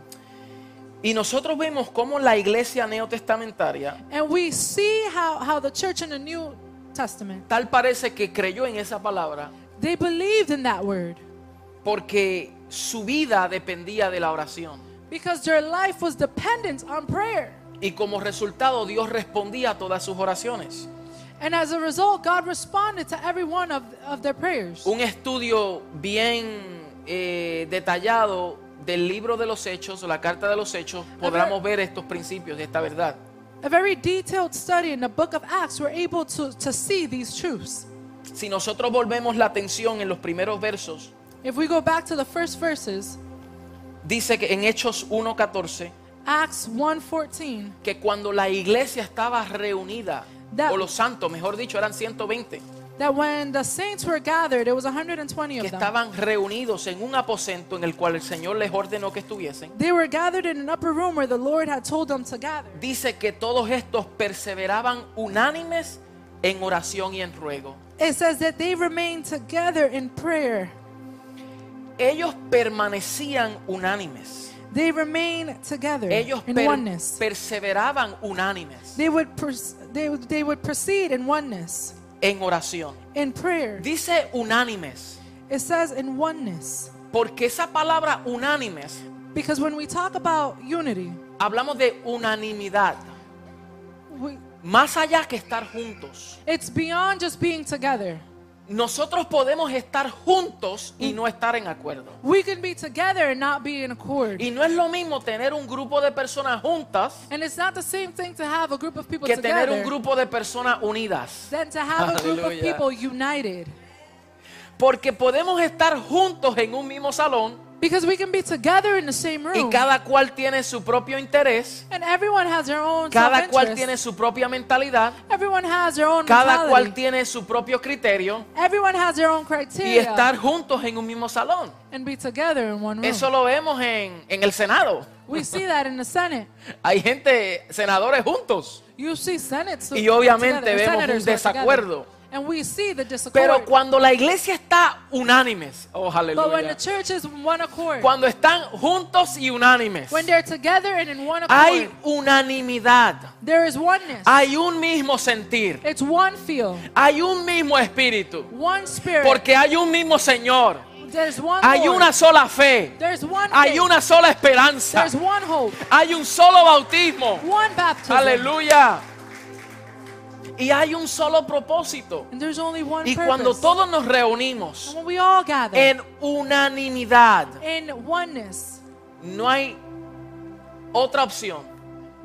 Y nosotros vemos cómo la iglesia neotestamentaria And we see how, how the church in the New Testament, tal parece que creyó en esa palabra they believed in that word porque su vida dependía de la oración. because their life was dependent on prayer. Y como resultado Dios respondía a todas sus oraciones. And as a result, God responded to every one of, of their prayers. Un estudio bien eh, detallado del libro de los hechos o la carta de los hechos, podremos ver estos principios de esta verdad. A very detailed study in the book of Acts, we're able to, to see these truths. Si nosotros volvemos la atención en los primeros versos, If we go back to the first verses, dice que en Hechos 1.14, Acts 1:14, que cuando la iglesia estaba reunida, That- o los santos, mejor dicho, eran 120, that when the saints were gathered, it was 120 que of them. estaban reunidos en un aposento en el cual el Señor les ordenó que estuviesen, They were gathered in an upper room where the Lord had told them to gather. dice que todos estos perseveraban unánimes en oración y en ruego. It says that they remained together in prayer. Ellos permanecían unánimes. They remained together Ellos in per- oneness. perseveraban unánimes They would, pers- they, would- they would proceed in oneness, en oración. in prayer. Dice unánimes, It says in oneness. porque esa palabra unánimes, Because when we talk about unity, hablamos de unanimidad, we, más allá que estar juntos. it's beyond just being together. Nosotros podemos estar juntos y no estar en acuerdo. We can be together and not be in accord. Y no es lo mismo tener un grupo de personas juntas And it's not the same thing to have a group of people que tener together un grupo de personas unidas. than to have a group of Hallelujah. people united. Porque podemos estar juntos en un mismo salón Because we can be together in the same y room. cada cual tiene su propio interés, And everyone has their own cada cual tiene su propia mentalidad, Everyone has their own cada cual mentality. tiene su propio criterio Everyone has their own y criteria. estar juntos en un mismo salón. and be together in one room. Eso lo vemos en, en el Senado. We see that in the Senate. Hay gente, senadores juntos. You see Senate Y obviamente vemos un senators desacuerdo. And we see the disaccord. Pero cuando la iglesia está unánimes, oh but when the aleluya, church is one accord, cuando están juntos y unánimes, when they're together and in one accord, hay unanimidad, there is oneness. hay un mismo sentir, it's one feel, hay un mismo espíritu, one spirit. porque hay un mismo Señor, there's one hay Lord. una sola fe, There's one hay faith. una sola esperanza, There's one hope. hay un solo bautismo, One baptism. aleluya, y hay un solo propósito. And there's only one Y cuando todos nos reunimos gather en unanimidad, in oneness, no hay otra opción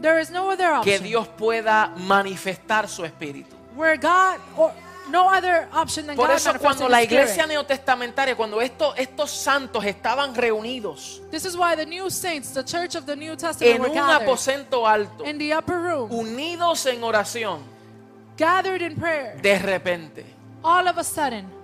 there is no other que option Dios pueda manifestar su espíritu. where God or no other option than Por God eso manifesting cuando la Spirit. iglesia neotestamentaria, cuando estos, estos santos estaban reunidos This is why the new saints, the church of the New Testament, en were un gathered aposento alto, in the upper room, unidos en oración, gathered in prayer. de repente, All of a sudden,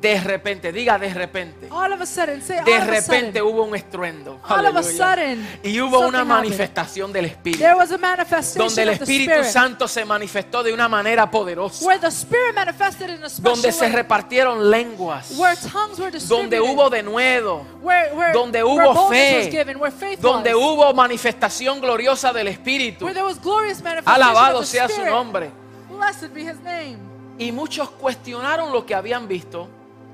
de repente, diga de repente, all of a sudden, say de all of a repente hubo un estruendo. all of a sudden, Y hubo una something happened. manifestación del Espíritu. there was a manifestation donde el Espíritu Spirit, Santo se manifestó de una manera poderosa, where the Spirit manifested in a special donde se way, repartieron lenguas, where tongues were donde distributed, hubo denuedo, where, where, donde hubo fe, was given, where faith donde was, hubo manifestación gloriosa del Espíritu. where there was glorious manifestation Alabado of the sea su nombre. Blessed be His name. Y muchos cuestionaron lo que habían visto,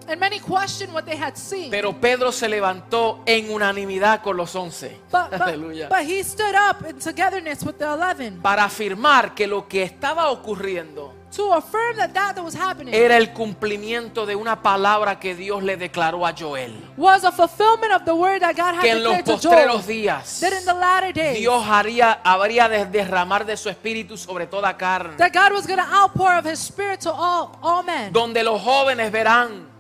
And many questioned what they had seen. pero Pedro se levantó en unanimidad con los once. Aleluya. but he stood up in togetherness with the eleven Para afirmar que lo que estaba ocurriendo to affirm that that was happening era el cumplimiento de una palabra que Dios le declaró a Joel. was a fulfillment of the word that God had Que en los postreros días That in the latter days, Dios haría, habría de derramar de su espíritu sobre toda carne. that God was going to outpour of His Spirit to all all men. Donde los jóvenes verán,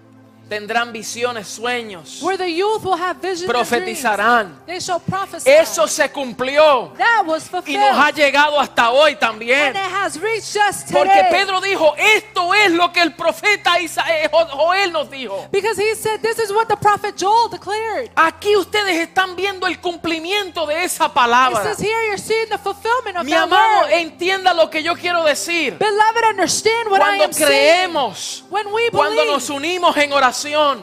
tendrán visiones, sueños, Where the youth will have visions and profetizarán. They shall prophesy. Eso se cumplió that was y fulfilled. nos ha llegado hasta hoy and también. it has reached us today. Porque Pedro dijo, esto es lo que el profeta eh, Jo- Joel nos dijo. because he said, This is what the prophet Joel declared. Aquí ustedes están viendo el cumplimiento de esa palabra. says here you're seeing the fulfillment of Mi amado, word. entienda lo que yo quiero decir. Beloved, understand what I Cuando am saying. creemos, When we cuando nos unimos en oración,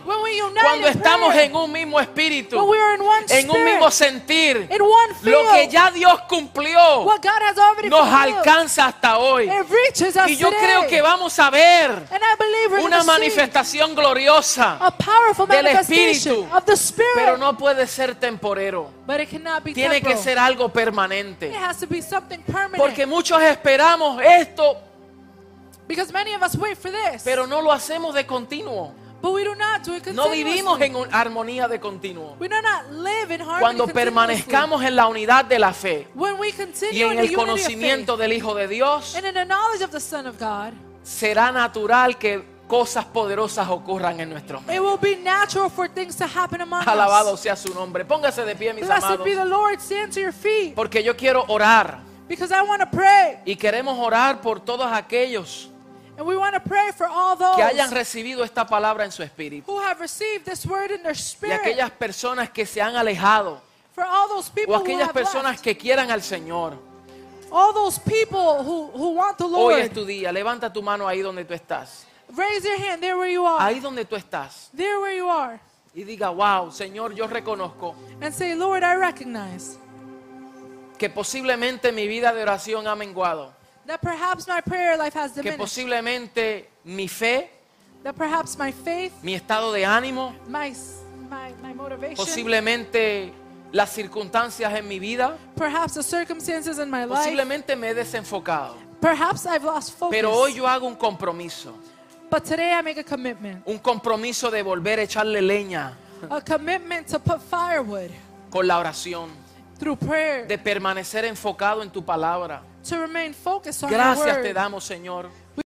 when we unite cuando estamos en un mismo espíritu, when we are in one en un mismo sentir, in one lo que ya Dios cumplió nos alcanza hasta hoy. it reaches us Y yo creo que vamos a ver una manifestación gloriosa, del Espíritu, of the Spirit. pero no puede ser temporero. but it cannot be Tiene que ser algo It permanente. has to be something permanent. Porque muchos esperamos esto, because many of us wait for this. pero no lo hacemos de continuo. But we do not do it No vivimos en un- armonía de continuo. We do not live in harmony Cuando permanezcamos en la unidad de la fe When we continue y en in the el conocimiento del Hijo de Dios, faith, and in the knowledge of the Son of God, será natural que cosas poderosas ocurran en nuestro it medio. will be natural for things to happen among Alabado sea su nombre. Póngase de pie, mis Blessed amados. be the Lord. Stand to your feet. Porque yo quiero orar Because I want to pray. y queremos orar por todos aquellos And we want to pray for all those que hayan recibido esta palabra en su espíritu who have received this word in their y spirit. aquellas personas que se han alejado for all those people o who aquellas personas left. que quieran al Señor. All those people who, who want the Hoy Lord. es tu día. Levanta tu mano ahí donde tú estás. Raise your hand there where you are. Ahí donde tú estás. There where you are. Y diga, wow, Señor, yo reconozco And say, Lord, I recognize que posiblemente mi vida de oración ha menguado. That perhaps my prayer life has que posiblemente mi fe, That perhaps my faith, mi estado de ánimo, my, posiblemente las circunstancias en mi vida, perhaps the circumstances in my life, posiblemente me he desenfocado. perhaps I've lost. Pero hoy yo hago un compromiso, but today I make a commitment. un compromiso de volver a echarle leña commitment to put firewood con la oración, through prayer, de permanecer enfocado en tu palabra, To remain focused on Gracias te damos, Señor.